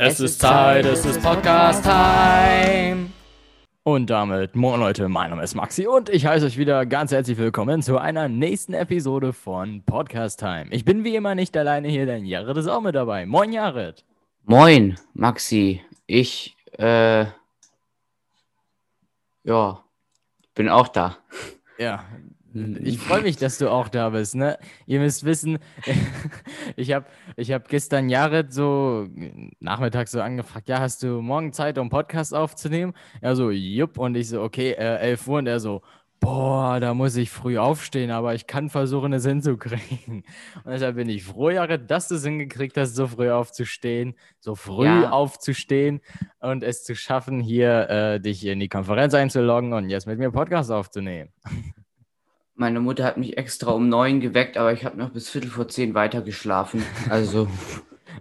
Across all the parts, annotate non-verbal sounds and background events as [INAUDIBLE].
Es ist Zeit, es ist Podcast-Time. Und damit, moin Leute, mein Name ist Maxi und ich heiße euch wieder ganz herzlich willkommen zu einer nächsten Episode von Podcast Time. Ich bin wie immer nicht alleine hier, denn Jared ist auch mit dabei. Moin Jared. Moin, Maxi. Ich, äh, ja, bin auch da. Ja, ich freue mich, dass du auch da bist. Ne? Ihr müsst wissen, [LAUGHS] ich habe ich hab gestern Jared so nachmittags so angefragt, ja, hast du morgen Zeit, um Podcast aufzunehmen? Er so, jupp. Und ich so, okay, äh, 11 Uhr. Und er so, boah, da muss ich früh aufstehen, aber ich kann versuchen, es hinzukriegen. [LAUGHS] Und deshalb bin ich froh, Jared, dass du es hingekriegt hast, so früh aufzustehen, so früh ja. aufzustehen und es zu schaffen, hier äh, dich in die Konferenz einzuloggen und jetzt mit mir Podcast aufzunehmen. [LAUGHS] Meine Mutter hat mich extra um neun geweckt, aber ich habe noch bis Viertel vor zehn weiter geschlafen. Also.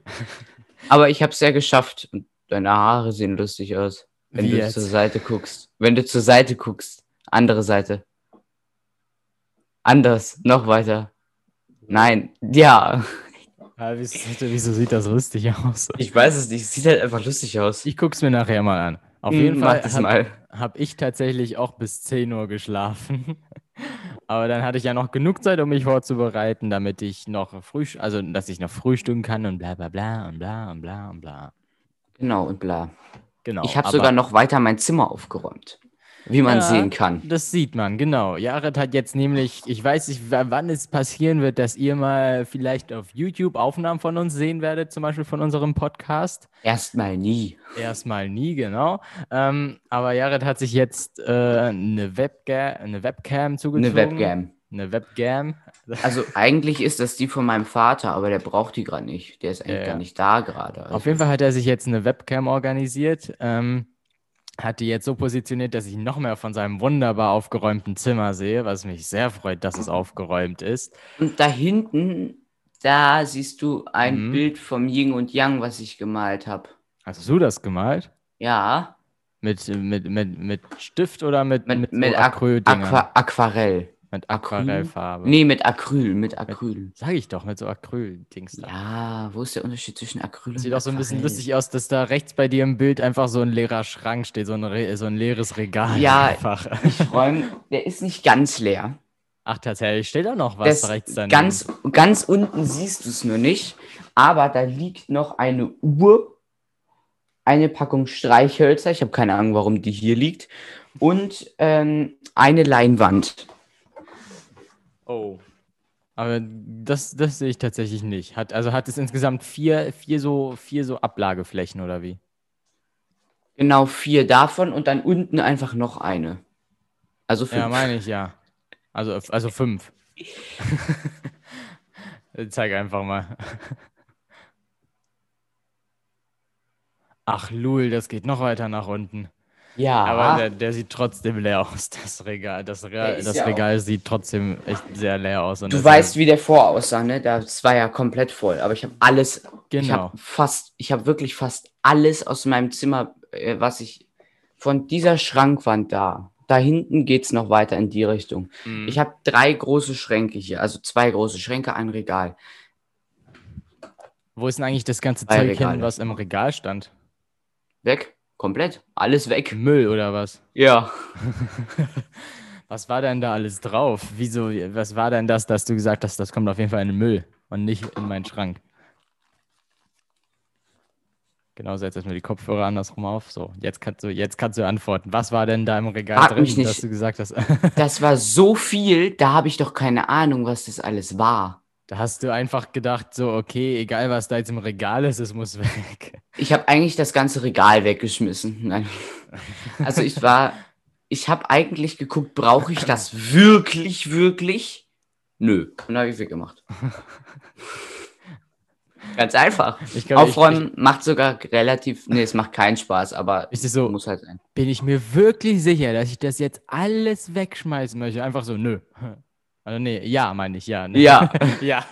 [LAUGHS] aber ich habe es ja geschafft und deine Haare sehen lustig aus, wenn Wie du jetzt? zur Seite guckst. Wenn du zur Seite guckst. Andere Seite. Anders, noch weiter. Nein, ja. ja wieso sieht das lustig aus? Ich weiß es nicht, es sieht halt einfach lustig aus. Ich guck's mir nachher mal an. Auf hm, jeden Fall habe hab ich tatsächlich auch bis 10 Uhr geschlafen. Aber dann hatte ich ja noch genug Zeit, um mich vorzubereiten, damit ich noch früh, also dass ich noch frühstücken kann und bla bla bla und bla und bla und bla. Genau und bla. Genau. Ich habe sogar noch weiter mein Zimmer aufgeräumt. Wie man ja, sehen kann. Das sieht man, genau. Jared hat jetzt nämlich, ich weiß nicht, wann es passieren wird, dass ihr mal vielleicht auf YouTube Aufnahmen von uns sehen werdet, zum Beispiel von unserem Podcast. Erstmal nie. Erstmal nie, genau. Ähm, aber Jared hat sich jetzt äh, eine, Webga eine Webcam zugezogen. Eine Webcam. Eine Webcam. Also eigentlich ist das die von meinem Vater, aber der braucht die gerade nicht. Der ist eigentlich ja, gar nicht da gerade. Also. Auf jeden Fall hat er sich jetzt eine Webcam organisiert. Ähm, hat die jetzt so positioniert, dass ich noch mehr von seinem wunderbar aufgeräumten Zimmer sehe, was mich sehr freut, dass es aufgeräumt ist. Und da hinten, da siehst du ein mhm. Bild vom Yin und Yang, was ich gemalt habe. Hast du das gemalt? Ja. Mit, mit, mit, mit Stift oder mit, mit, mit, mit so Aqu Aqu Aquarell. Mit Aquarellfarbe. Nee, mit Acryl, mit Acryl. Mit, sag ich doch, mit so Acryl-Dings da. Ja, wo ist der Unterschied zwischen Acryl und Sieht auch so ein bisschen lustig aus, dass da rechts bei dir im Bild einfach so ein leerer Schrank steht, so ein, so ein leeres Regal. Ja, einfach. ich räume, der ist nicht ganz leer. Ach, tatsächlich, steht da noch was das rechts daneben. Ganz, ganz unten siehst du es nur nicht, aber da liegt noch eine Uhr, eine Packung Streichhölzer, ich habe keine Ahnung, warum die hier liegt, und ähm, eine Leinwand. Oh. Aber das, das sehe ich tatsächlich nicht. Hat, also hat es insgesamt vier, vier, so, vier so Ablageflächen oder wie? Genau, vier davon und dann unten einfach noch eine. Also fünf. Ja, meine ich ja. Also, also fünf. [LAUGHS] Zeig einfach mal. Ach, Lul, das geht noch weiter nach unten. Ja. Aber der, der, sieht trotzdem leer aus, [LAUGHS] das Regal. Das, Regal, das ja Regal sieht trotzdem echt sehr leer aus. du weißt, wie der vor aussah, ne? Das war ja komplett voll. Aber ich habe alles, genau. ich habe fast, ich habe wirklich fast alles aus meinem Zimmer, äh, was ich von dieser Schrankwand da, da hinten geht es noch weiter in die Richtung. Mhm. Ich habe drei große Schränke hier, also zwei große Schränke, ein Regal. Wo ist denn eigentlich das ganze Zeug hin, was im Regal stand? Weg. Komplett. Alles weg. Müll oder was? Ja. [LAUGHS] was war denn da alles drauf? Wieso, was war denn das, dass du gesagt hast, das kommt auf jeden Fall in den Müll und nicht in meinen Schrank? Genau, setz erstmal die Kopfhörer andersrum auf. So, jetzt kannst du, jetzt kannst du antworten. Was war denn da im Regal Frag drin, mich nicht. dass du gesagt hast? das war so viel, da habe ich doch keine Ahnung, was das alles war. Da hast du einfach gedacht, so, okay, egal was da jetzt im Regal ist, es muss weg. Ich habe eigentlich das ganze Regal weggeschmissen. Nein. Also ich war, ich habe eigentlich geguckt, brauche ich das wirklich, wirklich? Nö. Und habe ich weggemacht. Ganz einfach. Glaub, Aufräumen ich, ich, macht sogar relativ, nee, es macht keinen Spaß, aber ist so, muss halt sein. Bin ich mir wirklich sicher, dass ich das jetzt alles wegschmeißen möchte? Einfach so, nö. Also nee, ja, meine ich, ja. Ne? Ja. [LAUGHS] ja.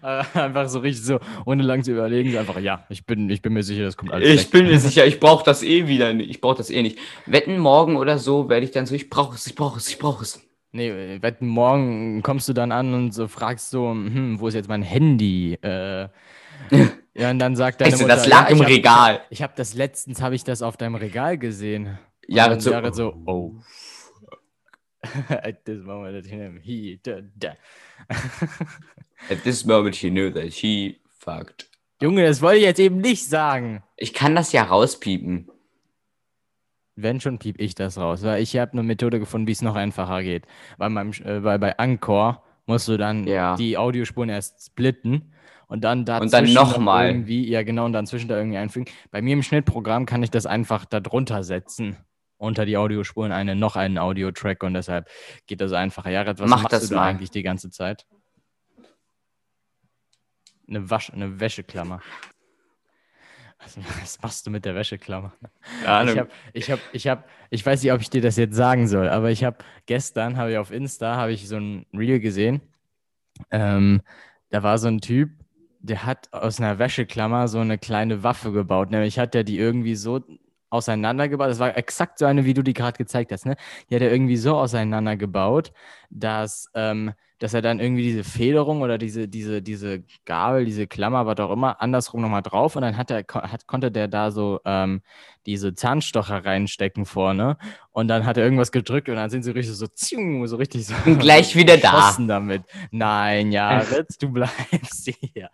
einfach so richtig so, ohne lang zu überlegen, so einfach, ja, ich bin, ich bin mir sicher, das kommt alles Ich weg. bin mir sicher, ich brauche das eh wieder nicht. Ich brauche das eh nicht. Wetten, morgen oder so werde ich dann so, ich brauche es, ich brauche es, ich brauche es. Nee, wetten, morgen kommst du dann an und so fragst so, hm, wo ist jetzt mein Handy? Äh, [LAUGHS] Ja, und dann sagt deine Weißt Mutter, das lag ja, im ich hab- Regal. Ich habe das letztens, habe ich das auf deinem Regal gesehen. Und Jared dann so, Jared so, oh. At this moment, he, da, da. [LAUGHS] At this moment he knew that he fucked. Junge, das wollte ich jetzt eben nicht sagen. Ich kann das ja rauspiepen. Wenn schon, piep ich das raus. Weil ich habe eine Methode gefunden, wie es noch einfacher geht. Bei, meinem, äh, weil bei Anchor musst du dann Ja. die Audiospuren erst splitten und dann dazwischen Und dann noch nochmal. irgendwie, ja genau, und dann zwischen da irgendwie einfügen. Bei mir im Schnittprogramm kann ich das einfach da drunter setzen. Unter die Audiospuren eine, noch einen Audio-Track und deshalb geht das einfacher. Jared, was Mach machst das du da mal. eigentlich die ganze Zeit? Eine, Wasch, eine Wäscheklammer. Was, was machst du mit der Wäscheklammer? Ja, Ich habe, ich habe, ich habe, ich weiß nicht, ob ich dir das jetzt sagen soll, aber ich habe gestern habe ich auf Insta habe ich so ein Reel gesehen. Ähm, da war so ein Typ, der hat aus einer Wäscheklammer so eine kleine Waffe gebaut. Nämlich hat er die irgendwie so auseinandergebaut. Das war exakt so eine, wie du die gerade gezeigt hast. Ne? Die hat er irgendwie so auseinandergebaut, dass, ähm, dass er dann irgendwie diese Federung oder diese, diese, diese Gabel, diese Klammer, was auch immer, andersrum nochmal drauf und dann hat er, hat, konnte der da so ähm, diese Zahnstocher reinstecken vorne und dann hat er irgendwas gedrückt und dann sind sie richtig so, so richtig so. Und gleich wieder da. [LAUGHS] damit. Nein, Jared, du bleibst hier.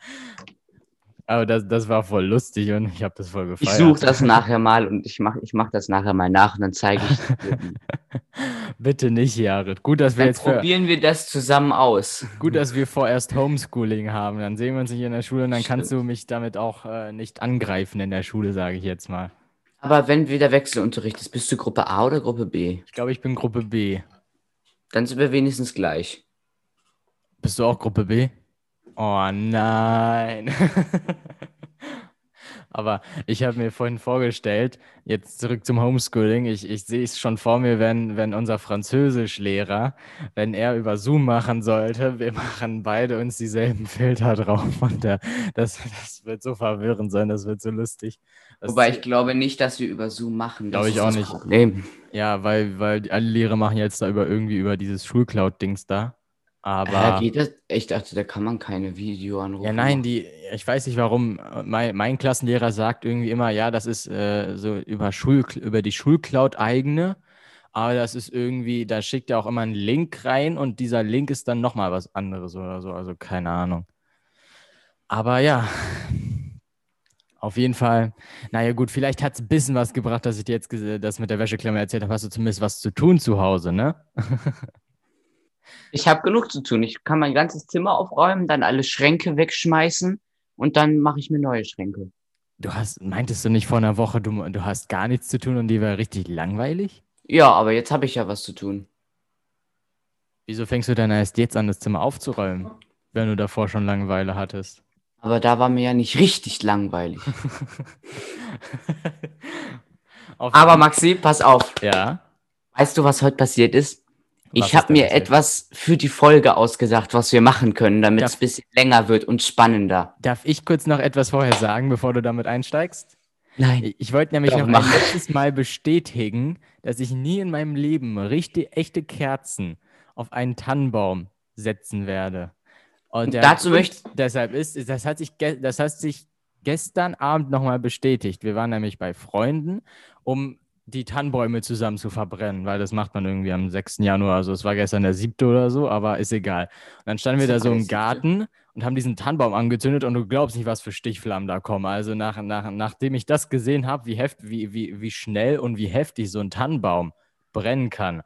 Aber das, das war voll lustig und ich habe das voll Ich gefeiert. suche das [LAUGHS] nachher mal und ich mache ich mach das nachher mal nach und dann zeige ich dir. [LAUGHS] Bitte nicht, Jared. Gut, dass wir Dann jetzt probieren wir das zusammen aus. gut, dass wir vorerst Homeschooling haben. Dann sehen wir uns nicht in der Schule und dann kannst du mich damit auch äh, nicht angreifen in der Schule, sage ich jetzt mal. Aber wenn wieder Wechselunterricht ist, bist du Gruppe A oder Gruppe B? Ich glaube, ich bin Gruppe B. Dann sind wir wenigstens gleich. Bist du auch Gruppe B? Oh nein. [LAUGHS] Aber ich habe mir vorhin vorgestellt, jetzt zurück zum Homeschooling, ich, ich sehe es schon vor mir, wenn, wenn unser Französischlehrer, wenn er über Zoom machen sollte, wir machen beide uns dieselben Filter drauf und der, das, das wird so verwirrend sein, das wird so lustig. Das, Wobei ich glaube nicht, dass wir über Zoom machen. Das Glaube ich auch nicht. Problem. ja, weil, weil alle Lehrer machen jetzt da über irgendwie über dieses Schulcloud-Dings da. Aber. Äh, geht das? Ich dachte, da kann man keine Videoanrufe Ja, nein, die, ich weiß nicht warum. Mein, mein Klassenlehrer sagt irgendwie immer, ja, das ist äh, so über, Schul, über die Schulcloud eigene, aber das ist irgendwie, da schickt er auch immer einen Link rein und dieser Link ist dann nochmal was anderes oder so, also keine Ahnung. Aber ja, auf jeden Fall, naja gut, vielleicht hat es ein bisschen was gebracht, dass ich dir jetzt ges- das mit der Wäscheklammer erzählt habe, hast du zumindest was zu tun zu Hause, ne? [LAUGHS] Ich habe genug zu tun. Ich kann mein ganzes Zimmer aufräumen, dann alle Schränke wegschmeißen und dann mache ich mir neue Schränke. Du hast, meintest du nicht vor einer Woche, du, du hast gar nichts zu tun und die war richtig langweilig? Ja, aber jetzt habe ich ja was zu tun. Wieso fängst du denn erst jetzt an, das Zimmer aufzuräumen, wenn du davor schon Langeweile hattest? Aber da war mir ja nicht richtig langweilig. [LAUGHS] Aber Maxi, pass auf. ja. Weißt du, was heute passiert ist? Ich habe mir passiert? etwas für die Folge ausgesagt, was wir machen können, damit es ein bisschen länger wird und spannender. Darf ich kurz noch etwas vorher sagen, bevor du damit einsteigst? Nein. Ich, wollte nämlich noch mach. ein letztes Mal bestätigen, dass ich nie in meinem Leben richtig echte Kerzen auf einen Tannenbaum setzen werde. Und Dazu Grund möcht- deshalb ist, das hat sich, das hat sich gestern Abend nochmal bestätigt. Wir waren nämlich bei Freunden, um die Tannenbäume zusammen zu verbrennen, weil das macht man irgendwie am 6. Januar. Also es war gestern der 7. oder so, aber ist egal. Und dann standen wir da so im 7.? Garten und haben diesen Tannenbaum angezündet und du glaubst nicht, was für Stichflammen da kommen. Also nach, nach, nachdem ich das gesehen habe, wie, heft, wie, wie, wie schnell und wie heftig so ein Tannenbaum brennen kann,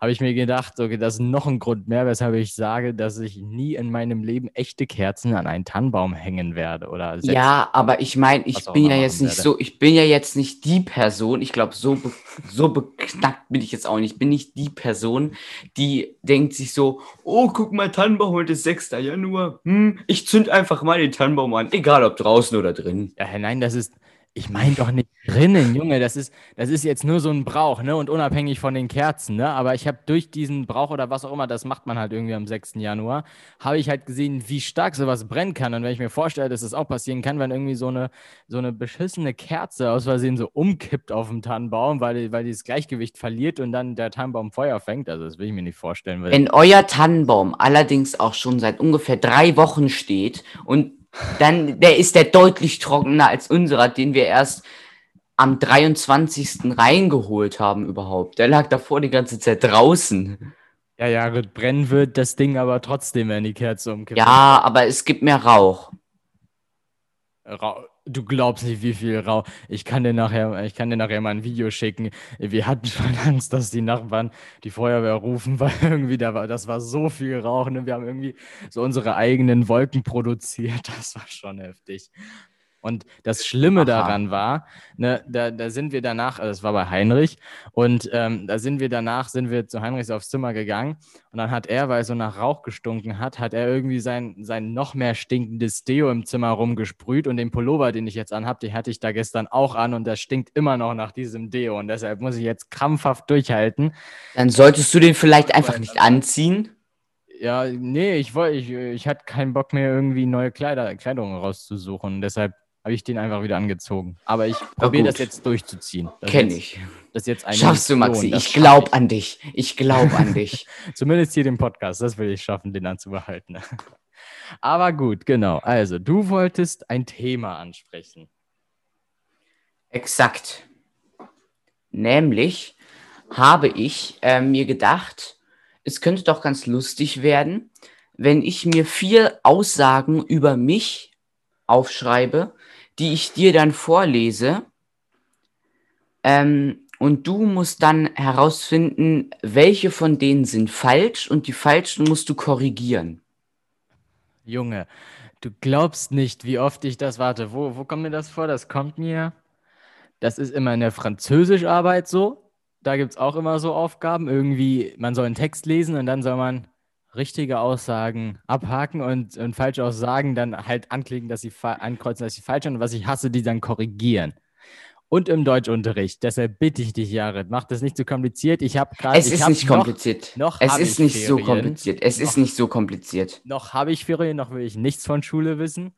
habe ich mir gedacht, okay, das ist noch ein Grund mehr, weshalb ich sage, dass ich nie in meinem Leben echte Kerzen an einen Tannenbaum hängen werde oder. Ja, aber ich meine, ich bin ja jetzt nicht werde. so, ich bin ja jetzt nicht die Person, ich glaube, so, be so beknackt bin ich jetzt auch nicht. Ich bin nicht die Person, die denkt sich so, oh, guck mal, Tannenbaum, heute ist 6. Januar. Hm, ich zünd einfach mal den Tannenbaum an, egal ob draußen oder drin. Ja, nein, das ist, ich meine doch nicht drinnen, Junge, das ist, das ist jetzt nur so ein Brauch, ne, und unabhängig von den Kerzen, ne, aber ich habe durch diesen Brauch oder was auch immer, das macht man halt irgendwie am 6. Januar, habe ich halt gesehen, wie stark sowas brennen kann. Und wenn ich mir vorstelle, dass das auch passieren kann, wenn irgendwie so eine, so eine beschissene Kerze aus Versehen so umkippt auf dem Tannenbaum, weil, weil die das Gleichgewicht verliert und dann der Tannenbaum Feuer fängt, also das will ich mir nicht vorstellen, Wenn euer Tannenbaum allerdings auch schon seit ungefähr drei Wochen steht und dann der ist der deutlich trockener als unserer, den wir erst am 23. reingeholt haben überhaupt. Der lag davor die ganze Zeit draußen. Ja, ja, brennen wird das Ding aber trotzdem, wenn die Kerze umkippt. Ja, aber es gibt mehr Rauch. Rauch. Du glaubst nicht, wie viel Rauch. Ich kann dir nachher, ich kann dir nachher mal ein Video schicken. Wir hatten schon [LAUGHS] Angst, dass die Nachbarn die Feuerwehr rufen, [LAUGHS] weil irgendwie da war, das war so viel Rauch. Ne? Wir haben irgendwie so unsere eigenen Wolken produziert. [LAUGHS] Das war schon heftig. Und das Schlimme Aha. daran war, ne, da, da sind wir danach, also das war bei Heinrich, und ähm, da sind wir danach, sind wir zu Heinrichs aufs Zimmer gegangen und dann hat er, weil er so nach Rauch gestunken hat, hat er irgendwie sein, sein noch mehr stinkendes Deo im Zimmer rumgesprüht und den Pullover, den ich jetzt anhabe, den hatte ich da gestern auch an und das stinkt immer noch nach diesem Deo und deshalb muss ich jetzt krampfhaft durchhalten. Dann solltest du den vielleicht einfach nicht anziehen. Ja, nee, ich wollte, ich, ich hatte keinen Bock mehr, irgendwie neue Kleider, Kleidung rauszusuchen. Deshalb habe ich den einfach wieder angezogen. Aber ich probiere das jetzt durchzuziehen. Kenne ich. Das jetzt eine Schaffst Mission, du, Maxi. Ich glaube an dich. Ich glaube an dich. [LAUGHS] Zumindest hier den Podcast. Das will ich schaffen, den anzubehalten. [LAUGHS] Aber gut, genau. Also, du wolltest ein Thema ansprechen. Exakt. Nämlich habe ich äh, mir gedacht, es könnte doch ganz lustig werden, wenn ich mir vier Aussagen über mich aufschreibe, die ich dir dann vorlese. Ähm, und du musst dann herausfinden, welche von denen sind falsch und die falschen musst du korrigieren. Junge, du glaubst nicht, wie oft ich das warte. Wo, wo kommt mir das vor? Das kommt mir. Das ist immer in der Französischarbeit so. Da gibt es auch immer so Aufgaben. Irgendwie, man soll einen Text lesen und dann soll man richtige Aussagen abhaken und, und falsche Aussagen dann halt anklicken, dass sie ankreuzen, dass sie falsch sind und was ich hasse, die dann korrigieren. Und im Deutschunterricht. Deshalb bitte ich dich, Jared, mach das nicht zu kompliziert. Ich habe gerade. Es ist nicht kompliziert. Noch, es ist nicht Ferien. so kompliziert. Es noch, ist nicht so kompliziert. Noch habe ich Ferien, noch will ich nichts von Schule wissen.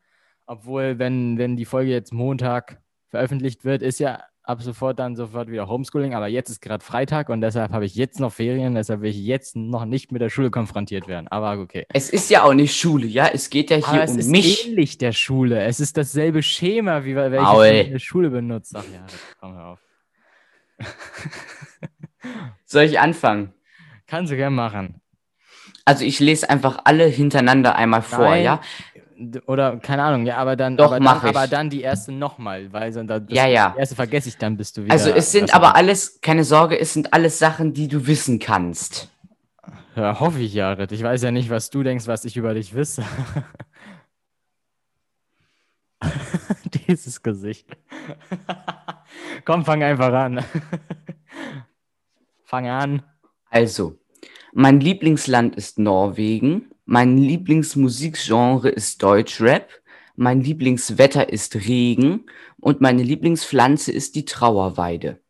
Obwohl, wenn, wenn die Folge jetzt Montag veröffentlicht wird, ist ja ab sofort dann sofort wieder Homeschooling, aber jetzt ist gerade Freitag und deshalb habe ich jetzt noch Ferien, deshalb will ich jetzt noch nicht mit der Schule konfrontiert werden. Aber okay. Es ist ja auch nicht Schule, ja, es geht ja hier aber um es ist mich. ähnlich der Schule. Es ist dasselbe Schema, wie welches in der Schule benutzt. Ach ja, komm hör auf. [LAUGHS] Soll ich anfangen? Kannst du gerne machen. Also ich lese einfach alle hintereinander einmal vor, Nein, ja? Oder keine Ahnung, ja, aber dann, Doch, aber, dann aber dann die erste nochmal, weil so, das, ja, ja. die erste vergesse ich dann, bist du wieder. Also es sind aber alles, keine Sorge, es sind alles Sachen, die du wissen kannst. Ja, hoffe ich, Jared. Ich weiß ja nicht, was du denkst, was ich über dich wisse. [LAUGHS] Dieses Gesicht. [LAUGHS] Komm, fang einfach an. [LAUGHS] fang an. Also, mein Lieblingsland ist Norwegen. Mein Lieblingsmusikgenre ist Deutschrap. Mein Lieblingswetter ist Regen. Und meine Lieblingspflanze ist die Trauerweide.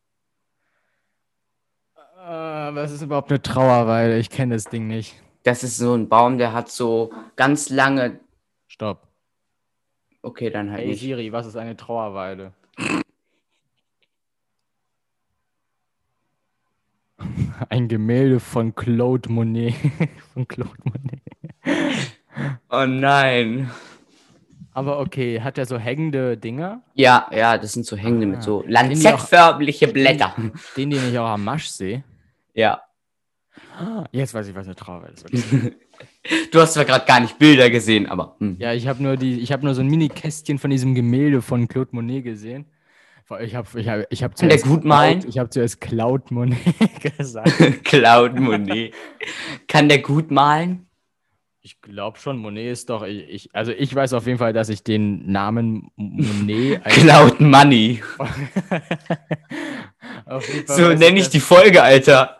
Äh, was ist überhaupt eine Trauerweide? Ich kenne das Ding nicht. Das ist so ein Baum, der hat so ganz lange. Stopp. Okay, dann halt. Hey nicht. Siri, was ist eine Trauerweide? [LAUGHS] Ein Gemälde von Claude Monet. [LAUGHS] von Claude Monet. [LAUGHS] Oh nein. Aber okay, hat er so hängende Dinger? Ja, ja, das sind so hängende ah. mit so lanzettförmliche Blätter. Den, den, ich auch am Masch sehe. Ja. Ah, jetzt weiß ich, was eine Trauer ist. du hast zwar gerade gar nicht Bilder gesehen, aber. Hm. Ja, ich habe nur, nur so ein Mini-Kästchen von diesem Gemälde von Claude Monet gesehen. Ich habe ich hab, ich hab Kann der gut malen? Ich habe zuerst Cloud Monet [LAUGHS] gesagt. [LAUGHS] Cloud Monet. Kann der gut malen? Ich glaube schon, Monet ist doch. Ich, also ich weiß auf jeden Fall, dass ich den Namen Monet. [LAUGHS] Cloud Money. [LAUGHS] so nenne ich die Folge, Alter.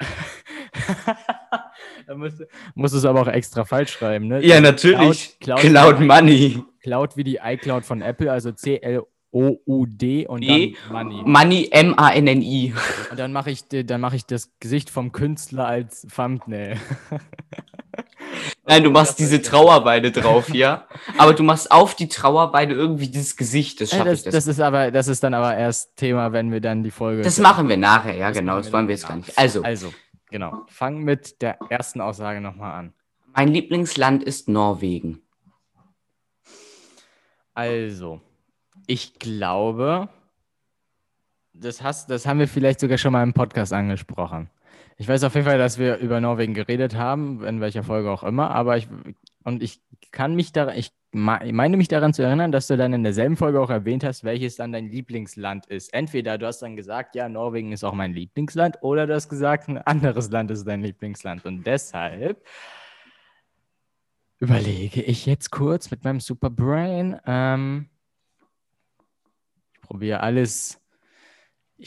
[LAUGHS] da musst, musst du es aber auch extra falsch schreiben, ne? Ja, natürlich. Cloud, Cloud, Cloud Money. Cloud wie die iCloud von Apple, also C-L-O. O-U-D und e dann Money. Money, M-A-N-N-I. Und dann mache ich, mach ich das Gesicht vom Künstler als Thumbnail. Nein, du machst diese Trauerweide drauf, ja. [LAUGHS] Aber du machst auf die Trauerweide irgendwie dieses Gesicht. Das schaffe das, ich das. Das ist, aber, das ist dann aber erst Thema, wenn wir dann die Folge. Das machen wir nachher, ja, das genau. Das wollen wir jetzt gar nicht. Also. Also, genau. Fang mit der ersten Aussage nochmal an. Mein Lieblingsland ist Norwegen. Also, ich glaube, das, hast, das haben wir vielleicht sogar schon mal im Podcast angesprochen. Ich weiß auf jeden Fall, dass wir über Norwegen geredet haben, in welcher Folge auch immer, aber ich und ich kann mich daran, ich meine mich daran zu erinnern, dass du dann in derselben Folge auch erwähnt hast, welches dann dein Lieblingsland ist. Entweder du hast dann gesagt, ja, Norwegen ist auch mein Lieblingsland, oder du hast gesagt, ein anderes Land ist dein Lieblingsland. Und deshalb überlege ich jetzt kurz mit meinem Superbrain. Ähm, ich probiere alles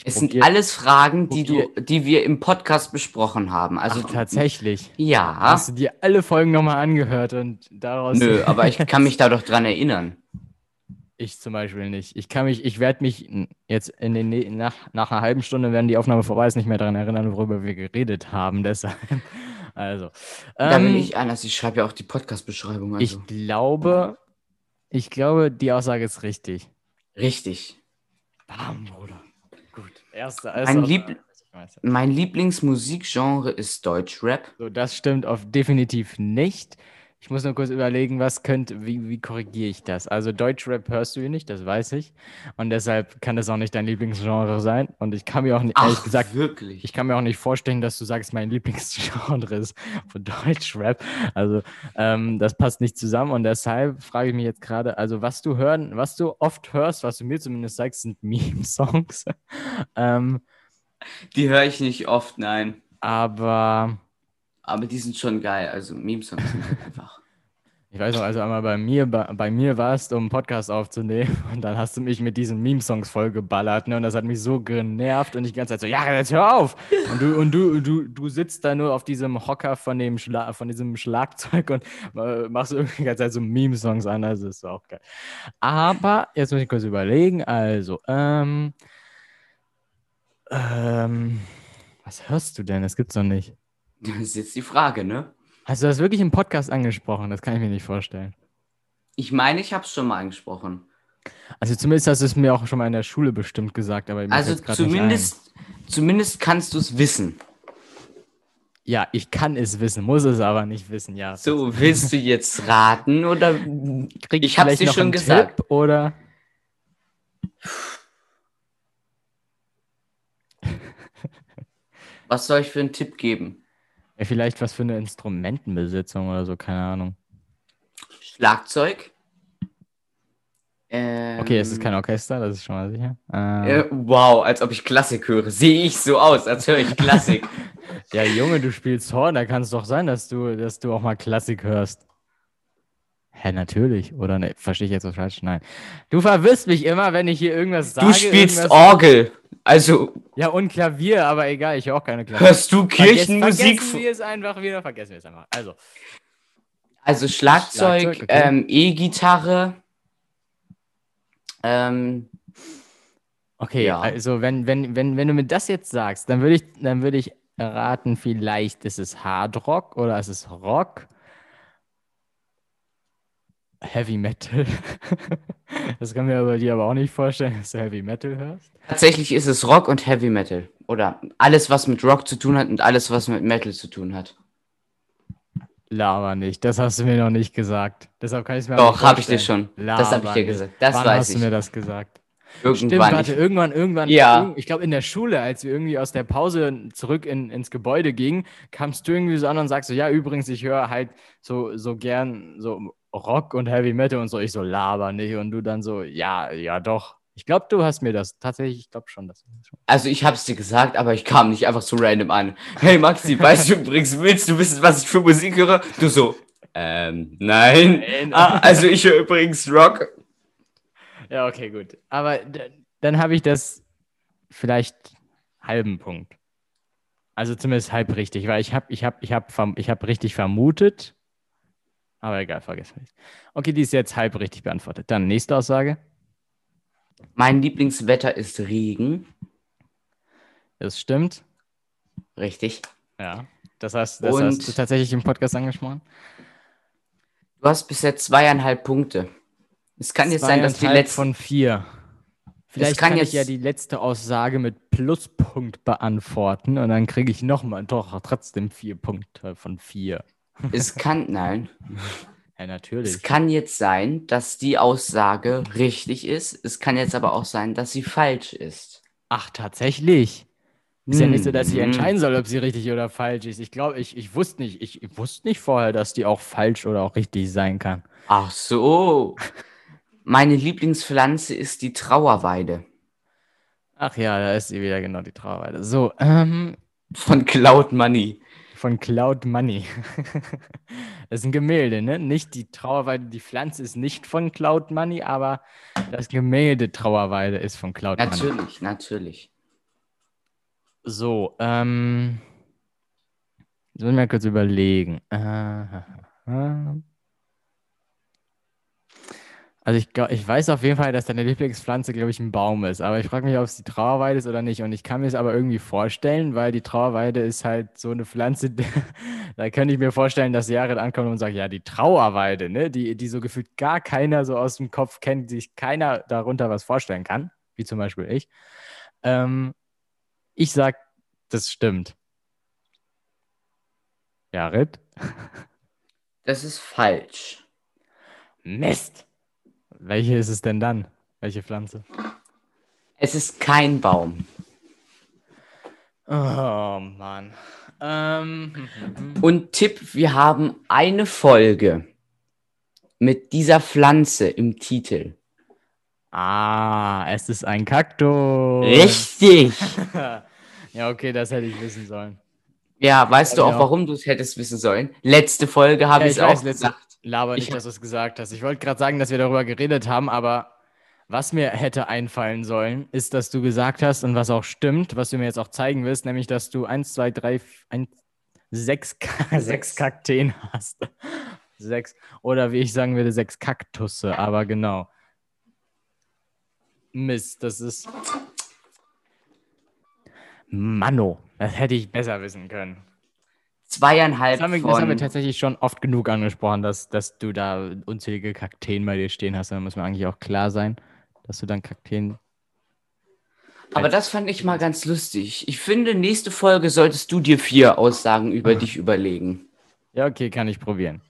es sind alles Fragen, die, du, die wir im Podcast besprochen haben. Also Ach, tatsächlich. Ja. Hast du dir alle Folgen nochmal angehört und daraus. Nö, aber ich [LAUGHS] kann mich da doch dran erinnern. Ich zum Beispiel nicht. Ich kann mich, ich werde mich jetzt in den nach, nach einer halben Stunde, wenn die Aufnahme vorbei ist, nicht mehr daran erinnern, worüber wir geredet haben. [LAUGHS] Deshalb. Also. Da ähm, bin ich anders. Ich schreibe ja auch die Podcast-Beschreibung. Also. Ich glaube, ich glaube, die Aussage ist richtig. Richtig. Bam, Bruder. Erste, mein, Lieb mein Lieblingsmusikgenre ist Deutschrap. So, das stimmt auf definitiv nicht. Ich muss nur kurz überlegen, was könnte, wie, wie korrigiere ich das? Also Deutschrap hörst du hier nicht, das weiß ich. Und deshalb kann das auch nicht dein Lieblingsgenre sein. Und ich kann mir auch nicht, ehrlich Ach, gesagt, wirklich? ich kann mir auch nicht vorstellen, dass du sagst, mein Lieblingsgenre [LAUGHS] ist von Deutschrap. Also ähm, das passt nicht zusammen. Und deshalb frage ich mich jetzt gerade, also was du hören, was du oft hörst, was du mir zumindest sagst, sind [LAUGHS] Meme-Songs. ähm, Die höre ich nicht oft, nein. Aber aber die sind schon geil. Also Meme-Songs sind halt einfach. Ich weiß noch, also einmal bei mir, bei, bei, mir warst, um einen Podcast aufzunehmen [LAUGHS] und dann hast du mich mit diesen Meme-Songs vollgeballert, ne? Und das hat mich so genervt und ich die ganze Zeit so, ja, jetzt hör auf! Und du, und du, du, du sitzt da nur auf diesem Hocker von dem Schla von diesem Schlagzeug und äh, machst irgendwie die ganze Zeit so Meme-Songs an, das ist auch geil. Aber, jetzt muss ich kurz überlegen, also, ähm, ähm, was hörst du denn? Das gibt's doch nicht. Das ist jetzt die Frage, ne? Hast du das wirklich im Podcast angesprochen? Das kann ich mir nicht vorstellen. Ich meine, ich habe es schon mal angesprochen. Also zumindest hast du es mir auch schon mal in der Schule bestimmt gesagt, aber also zumindest, zumindest kannst du es wissen. Ja, ich kann es wissen, muss es aber nicht wissen, ja. So, willst du jetzt raten oder Krieg ich, ich habe dir schon gesagt Tipp, oder Was soll ich für einen Tipp geben? Ja, vielleicht was für eine Instrumentenbesitzung oder so, keine Ahnung. Schlagzeug. Ähm, okay, es ist kein Orchester, das ist schon mal sicher. Ähm, äh, wow, als ob ich Klassik höre. Sehe ich so aus, als höre ich Klassik. [LAUGHS] ja, Junge, du spielst Horn, da kann es doch sein, dass du, dass du auch mal Klassik hörst. Hä, natürlich. Oder ne, verstehe ich jetzt was falsch? Nein. Du verwirrst mich immer, wenn ich hier irgendwas sage. Du spielst Orgel. Also. Ja, und Klavier, aber egal, ich höre auch keine Klavier. Hörst du Kirchenmusik? Vergessen wir es einfach wieder, vergessen wir es einfach. Also. Also Schlagzeug, Schlagzeug okay. ähm, E-Gitarre. Ähm, okay, ja. also wenn, wenn, wenn, wenn du mir das jetzt sagst, dann würde ich, dann würde ich raten, vielleicht ist es Hard Rock oder ist es Rock Heavy Metal. [LAUGHS] das kann mir aber dir aber auch nicht vorstellen, dass du Heavy Metal hörst. Tatsächlich ist es Rock und Heavy Metal. Oder alles, was mit Rock zu tun hat und alles, was mit Metal zu tun hat. Laber nicht, das hast du mir noch nicht gesagt. Deshalb kann ich es mir Doch, habe ich dir schon. Laber das habe ich dir gesagt. Das Wann weiß hast ich. du mir das gesagt? Irgendwann. Stimmt, warte, irgendwann, irgendwann, ja. ich glaube in der Schule, als wir irgendwie aus der Pause zurück in, ins Gebäude gingen, kamst du irgendwie so an und sagst so, ja, übrigens, ich höre halt so, so gern so Rock und Heavy Metal und so. Ich so, laber nicht. Und du dann so, ja, ja, doch. Ich glaube, du hast mir das tatsächlich, ich glaube schon, dass Also ich habe es dir gesagt, aber ich kam nicht einfach so random an. Hey Maxi, [LAUGHS] weißt du übrigens, willst du wissen, was ich für Musik höre? Du so, ähm, nein. nein. Ah, also ich höre übrigens Rock. Ja, okay, gut. Aber dann habe ich das vielleicht halben Punkt. Also zumindest halb richtig, weil ich habe ich hab, ich hab, ich hab richtig vermutet, aber egal, vergessen wir Okay, die ist jetzt halb richtig beantwortet. Dann nächste Aussage. Mein Lieblingswetter ist Regen. Das stimmt. Richtig. Ja. Das, heißt, das Und hast du tatsächlich im Podcast angesprochen. Du hast bisher zweieinhalb Punkte. Es kann jetzt sein, dass die letzte. von vier. Vielleicht kann, kann ich ja die letzte Aussage mit Pluspunkt beantworten und dann kriege ich nochmal doch trotzdem vier Punkte von vier. Es kann, [LAUGHS] nein. Ja, natürlich. Es kann jetzt sein, dass die Aussage richtig ist. Es kann jetzt aber auch sein, dass sie falsch ist. Ach, tatsächlich. Ist ja nicht so, dass ich hm. entscheiden soll, ob sie richtig oder falsch ist. Ich glaube, ich, ich wusste nicht, ich, ich wusste nicht vorher, dass die auch falsch oder auch richtig sein kann. Ach so. [LAUGHS] Meine Lieblingspflanze ist die Trauerweide. Ach ja, da ist sie wieder genau die Trauerweide. So, ähm, von Cloud Money. Von Cloud Money. [LAUGHS] das ist ein Gemälde, ne? Nicht die Trauerweide, die Pflanze ist nicht von Cloud Money, aber das Gemälde Trauerweide ist von Cloud natürlich, Money. Natürlich, natürlich. So, ähm. Jetzt ich mal kurz überlegen. Äh, also ich, ich weiß auf jeden Fall, dass deine Lieblingspflanze, glaube ich, ein Baum ist. Aber ich frage mich, ob es die Trauerweide ist oder nicht. Und ich kann mir es aber irgendwie vorstellen, weil die Trauerweide ist halt so eine Pflanze, [LAUGHS] da könnte ich mir vorstellen, dass Jared ankommt und sagt, ja, die Trauerweide, ne? die, die so gefühlt gar keiner so aus dem Kopf kennt, sich keiner darunter was vorstellen kann, wie zum Beispiel ich. Ähm, ich sag, das stimmt. Jared? [LAUGHS] Das ist falsch. Mist! Welche ist es denn dann? Welche Pflanze? Es ist kein Baum. Oh Mann. Ähm. Und Tipp, wir haben eine Folge mit dieser Pflanze im Titel. Ah, es ist ein Kaktus. Richtig. [LAUGHS] ja, okay, das hätte ich wissen sollen. Ja, weißt du auch, warum du es hättest wissen sollen? Letzte Folge habe ja, ich es auch gesagt. Laber nicht, ich, dass du es gesagt hast. Ich wollte gerade sagen, dass wir darüber geredet haben, aber was mir hätte einfallen sollen, ist, dass du gesagt hast und was auch stimmt, was du mir jetzt auch zeigen wirst, nämlich, dass du 1, 2, 3, 1, 6, sechs Kakteen hast. [LAUGHS] sechs. Oder wie ich sagen würde, sechs Kaktusse, aber genau. Mist, das ist. Mano, das hätte ich besser wissen können zweieinhalb. Das haben, wir, das haben wir tatsächlich schon oft genug angesprochen, dass, dass du da unzählige Kakteen bei dir stehen hast. Da muss mir eigentlich auch klar sein, dass du dann Kakteen. Aber das fand ich mal ganz lustig. Ich finde, nächste Folge solltest du dir vier Aussagen über [LAUGHS] dich überlegen. Ja, okay, kann ich probieren.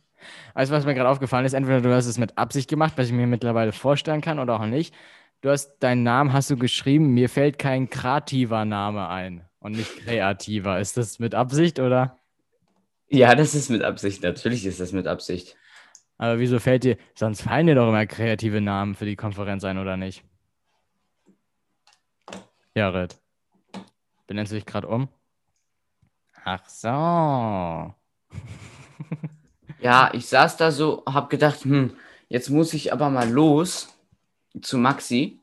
Also, was mir gerade aufgefallen ist, entweder du hast es mit Absicht gemacht, was ich mir mittlerweile vorstellen kann, oder auch nicht. Du hast deinen Namen hast du geschrieben, mir fällt kein kreativer Name ein und nicht kreativer. Ist das mit Absicht oder? Ja, das ist mit Absicht. Natürlich ist das mit Absicht. Aber wieso fällt dir, sonst fallen dir doch immer kreative Namen für die Konferenz ein, oder nicht? Ja, Red. Benennst du dich gerade um? Ach so. [LAUGHS] ja, ich saß da so, hab gedacht, hm, jetzt muss ich aber mal los zu Maxi.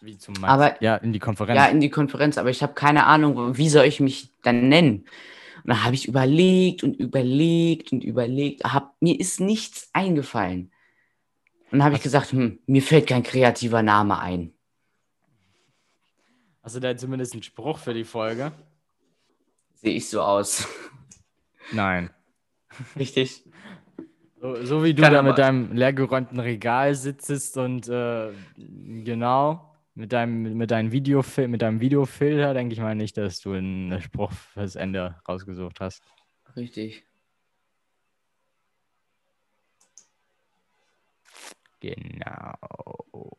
Wie zum Maxi? Aber, ja, in die Konferenz. Ja, in die Konferenz, aber ich habe keine Ahnung, wie soll ich mich dann nennen? Und dann habe ich überlegt und überlegt und überlegt. Hab, mir ist nichts eingefallen. Und dann habe ich gesagt, hm, mir fällt kein kreativer Name ein. Hast du da zumindest einen Spruch für die Folge? Sehe ich so aus? Nein. Richtig. So, so wie du Kann da mit deinem leergeräumten Regal sitzt und äh, genau. Mit deinem, mit deinem, Videofil mit deinem Videofilter denke ich mal nicht, dass du einen Spruch fürs Ende rausgesucht hast. Richtig. Genau.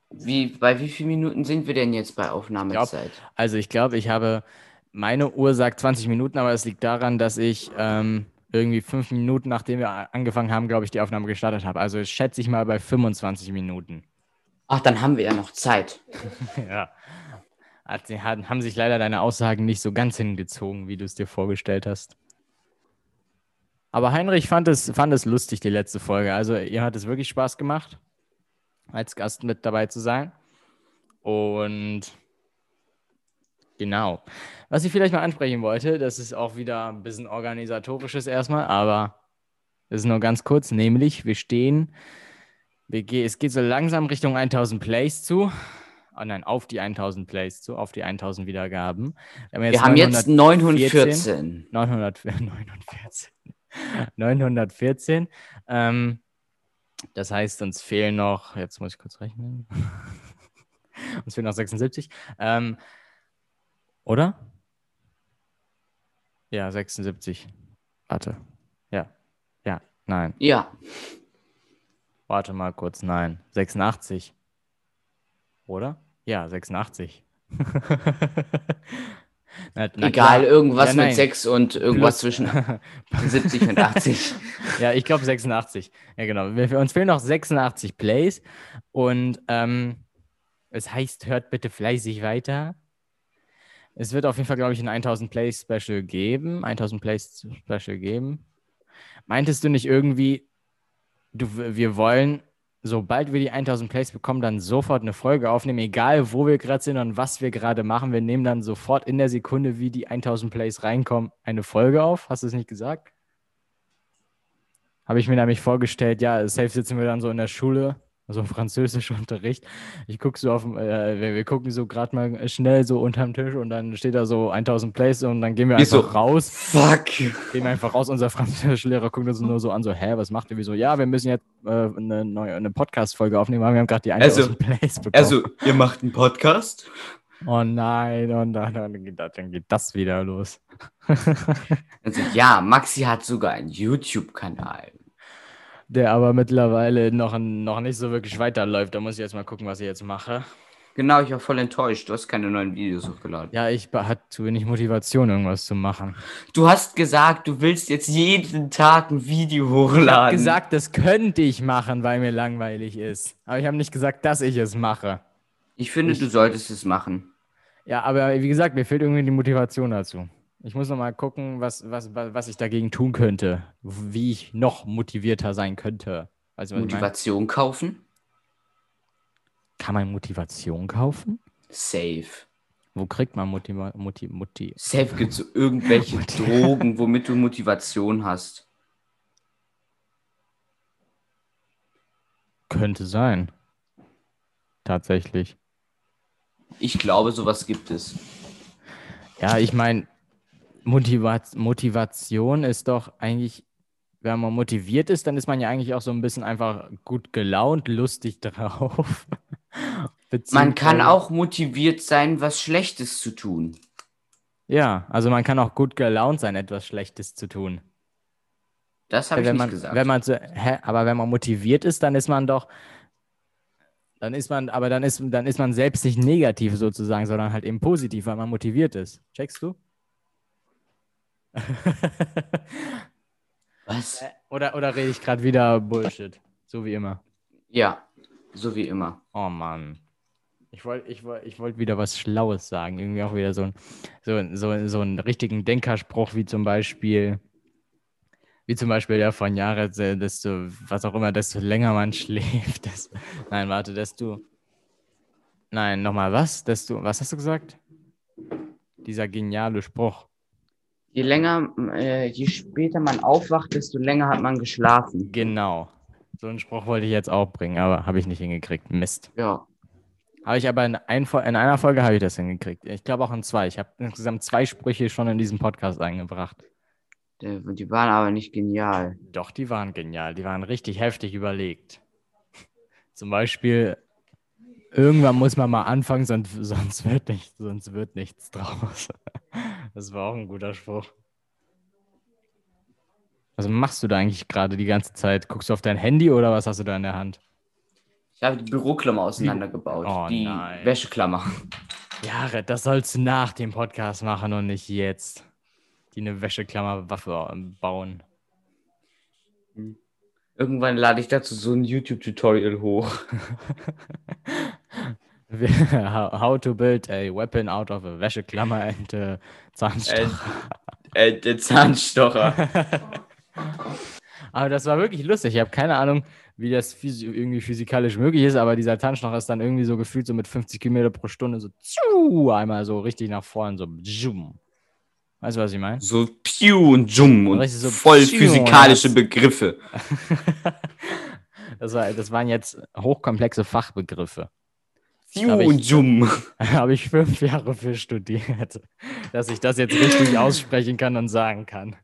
Wie, bei wie vielen Minuten sind wir denn jetzt bei Aufnahmezeit? Glaub, also ich glaube, ich habe, meine Uhr sagt 20 Minuten, aber es liegt daran, dass ich ähm, irgendwie fünf Minuten, nachdem wir angefangen haben, glaube ich, die Aufnahme gestartet habe. Also schätze ich mal bei 25 Minuten. Ach, dann haben wir ja noch Zeit. [LAUGHS] ja. Sie haben sich leider deine Aussagen nicht so ganz hingezogen, wie du es dir vorgestellt hast. Aber Heinrich fand es, fand es lustig, die letzte Folge. Also, ihr hat es wirklich Spaß gemacht, als Gast mit dabei zu sein. Und genau. Was ich vielleicht mal ansprechen wollte, das ist auch wieder ein bisschen organisatorisches erstmal, aber das ist nur ganz kurz, nämlich wir stehen es geht so langsam Richtung 1000 Plays zu. Oh nein, auf die 1000 Plays zu, auf die 1000 Wiedergaben. Wir haben jetzt, wir haben jetzt 914. 914. 914. Ähm, das heißt, uns fehlen noch, jetzt muss ich kurz rechnen. [LAUGHS] uns fehlen noch 76. Ähm, oder? Ja, 76. Warte. Ja. Ja. Nein. Ja. Warte mal kurz, nein. 86. Oder? Ja, 86. [LAUGHS] na, na Egal, klar. irgendwas ja, mit 6 und irgendwas Plus. zwischen [LAUGHS] 70 und 80. ja, ich glaube 86. Ja, genau. Wir, uns fehlen noch 86 Plays. Und ähm, es heißt, hört bitte fleißig weiter. Es wird auf jeden Fall, glaube ich, ein 1000 Plays Special geben. 1000 Plays Special geben. Meintest du nicht irgendwie, du, wir wollen, sobald wir die 1000 Plays bekommen, dann sofort eine Folge aufnehmen, egal wo wir gerade sind und was wir gerade machen. Wir nehmen dann sofort in der Sekunde, wie die 1000 Plays reinkommen, eine Folge auf. Hast du es nicht gesagt? Habe ich mir nämlich vorgestellt, ja, safe sitzen wir dann so in der Schule also Französischunterricht. Ich gucke so auf, äh, wir, wir, gucken so gerade mal schnell so unterm Tisch und dann steht da so 1000 Plays und dann gehen wir einfach so, raus. Fuck. Gehen wir einfach raus. Unser [LAUGHS] Französischlehrer guckt uns nur so an, so, hä, was macht ihr? Wieso? Ja, wir müssen jetzt äh, eine neue eine Podcast-Folge aufnehmen, weil wir haben gerade die 1000 also, Plays bekommen. Also, ihr macht einen Podcast? Oh nein, und dann, dann, geht, dann geht das wieder los. [LAUGHS] also, ja, Maxi hat sogar einen YouTube-Kanal der aber mittlerweile noch, noch nicht so wirklich weiterläuft. Da muss ich jetzt mal gucken, was ich jetzt mache. Genau, ich war voll enttäuscht. Du hast keine neuen Videos hochgeladen. Ja, ich hatte zu wenig Motivation, irgendwas zu machen. Du hast gesagt, du willst jetzt jeden Tag ein Video hochladen. Ich habe gesagt, das könnte ich machen, weil mir langweilig ist. Aber ich habe nicht gesagt, dass ich es mache. Ich finde, ich, du solltest es machen. Ja, aber wie gesagt, mir fehlt irgendwie die Motivation dazu. Ich muss noch mal gucken, was, was, was ich dagegen tun könnte, wie ich noch motivierter sein könnte. Du, Motivation kaufen? Kann man Motivation kaufen? Safe. Wo kriegt man Motiva Mutti Mutti? Safe gibt es irgendwelche [LAUGHS] Drogen, womit du Motivation hast. Könnte sein. Tatsächlich. Ich glaube, sowas gibt es. Ja, ich meine, Motivat Motivation ist doch eigentlich, wenn man motiviert ist, dann ist man ja eigentlich auch so ein bisschen einfach gut gelaunt, lustig [LAUGHS] drauf. man kann auch motiviert sein, was Schlechtes zu tun. Ja, also man kann auch gut gelaunt sein, etwas Schlechtes zu tun. Das habe ich nicht man, gesagt. Wenn man so, hä, aber wenn man motiviert ist, dann ist man doch, dann ist man, aber dann ist, dann ist man selbst nicht negativ sozusagen, sondern halt eben positiv, weil man motiviert ist. Checkst du? Was? Äh, oder, oder rede ich gerade wieder Bullshit? So wie immer. Ja, so wie immer. Oh Mann. Ich wollte ich wollt, ich wollt wieder was Schlaues sagen. Irgendwie auch wieder so, ein, so, so, so einen richtigen Denkerspruch, wie zum Beispiel, wie zum Beispiel der von Jared, äh, desto, was auch immer, desto länger man [LAUGHS] schläft. Desto, nein, warte, desto. Nein, nochmal was? Desto, was hast du gesagt? Dieser geniale Spruch je länger, äh, je später man aufwacht, desto länger hat man geschlafen. Genau. So einen Spruch wollte ich jetzt auch bringen, aber habe ich nicht hingekriegt. Mist. Ja. Habe ich aber in, ein, in einer Folge habe ich das hingekriegt. Ich glaube auch in zwei. Ich habe insgesamt zwei Sprüche schon in diesem Podcast eingebracht. Die waren aber nicht genial. Doch, die waren genial. Die waren richtig heftig überlegt. [LAUGHS] Zum Beispiel, irgendwann muss man mal anfangen, sonst, [LAUGHS] sonst, wird, nicht, sonst wird nichts draus. [LAUGHS] Das war auch ein guter Spruch. Was machst du da eigentlich gerade die ganze Zeit? Guckst du auf dein Handy oder was hast du da in der Hand? Ich habe die Büroklammer auseinandergebaut. Oh, die nein. Wäscheklammer. Ja, das sollst du nach dem Podcast machen und nicht jetzt. Die eine Wäscheklammerwaffe bauen. Irgendwann lade ich dazu so ein YouTube-Tutorial hoch. [LAUGHS] [LAUGHS] How to build a weapon out of a Wäscheklammer and uh, Zahnstocher. Äh, äh, Zahnstocher. [LAUGHS] aber das war wirklich lustig. Ich habe keine Ahnung, wie das phys irgendwie physikalisch möglich ist, aber dieser Zahnstocher ist dann irgendwie so gefühlt so mit 50 Kilometer pro Stunde so tschu, einmal so richtig nach vorne, so zoom. Weißt du, was ich meine? So piu und jum und so voll physikalische Begriffe. [LAUGHS] das, war, das waren jetzt hochkomplexe Fachbegriffe. Jum. [LAUGHS] Habe ich fünf Jahre für studiert, [LAUGHS] dass ich das jetzt richtig aussprechen kann und sagen kann.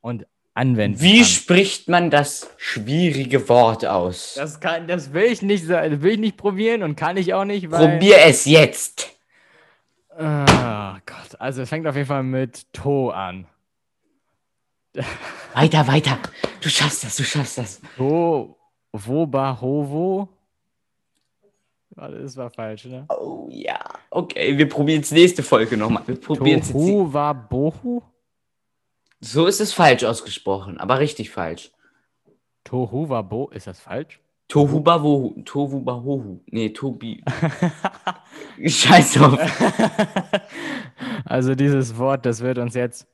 Und anwenden Wie kann. spricht man das schwierige Wort aus? Das, kann, das will, ich nicht, will ich nicht probieren und kann ich auch nicht. Weil... Probier es jetzt. Oh Gott, also es fängt auf jeden Fall mit To an. Weiter, weiter. Du schaffst das, du schaffst das. To Wobahovo. Warte, das war falsch, ne? Oh ja. Okay, wir probieren es nächste Folge nochmal. Wir probieren es Tohuwabohu? So ist es falsch ausgesprochen, aber richtig falsch. Tohuwabo, ist das falsch? Tohuwabohu. Tohuwabohu. Nee, Tobi. [LAUGHS] Scheiß drauf. [LAUGHS] also dieses Wort, das wird uns jetzt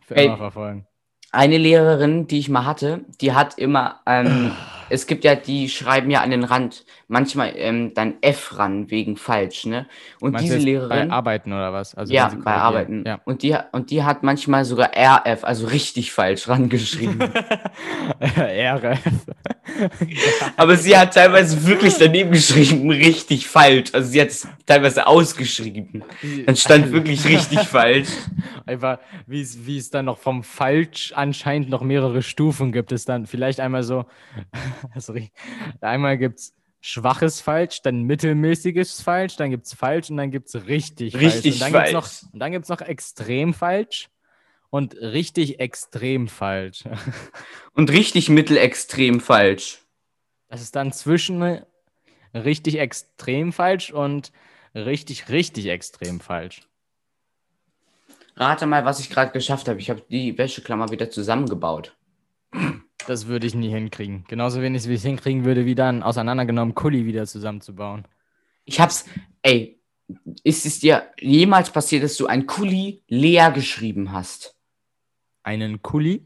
für Ey, immer verfolgen. Eine Lehrerin, die ich mal hatte, die hat immer ähm, [SIGHS] es gibt ja, die schreiben ja an den Rand manchmal ähm, dann F ran wegen falsch, ne? Und Meinst diese Lehrerin. Bei Arbeiten oder was? Also ja, bei Arbeiten. Ja. Und, die, und die hat manchmal sogar RF, also richtig falsch rangeschrieben. [LAUGHS] RF. [LAUGHS] Aber sie hat teilweise wirklich daneben geschrieben, richtig falsch. Also sie hat es teilweise ausgeschrieben. Dann stand wirklich richtig falsch. Einfach, wie es, wie es dann noch vom Falsch anscheinend noch mehrere Stufen gibt, es dann vielleicht einmal so [LAUGHS] Sorry. Einmal gibt es schwaches Falsch, dann mittelmäßiges Falsch, dann gibt es falsch und dann gibt es richtig, richtig falsch. Und dann gibt es noch, dann gibt's noch extrem falsch und richtig extrem falsch. [LAUGHS] und richtig mittelextrem falsch. Das ist dann zwischen richtig extrem falsch und richtig, richtig extrem falsch. Rate mal, was ich gerade geschafft habe. Ich habe die Wäscheklammer wieder zusammengebaut. Das würde ich nie hinkriegen. Genauso wenig, wie ich es hinkriegen würde, wie dann auseinandergenommen Kuli wieder zusammenzubauen. Ich hab's, ey, ist es dir jemals passiert, dass du ein Kuli leer geschrieben hast? Einen Kuli?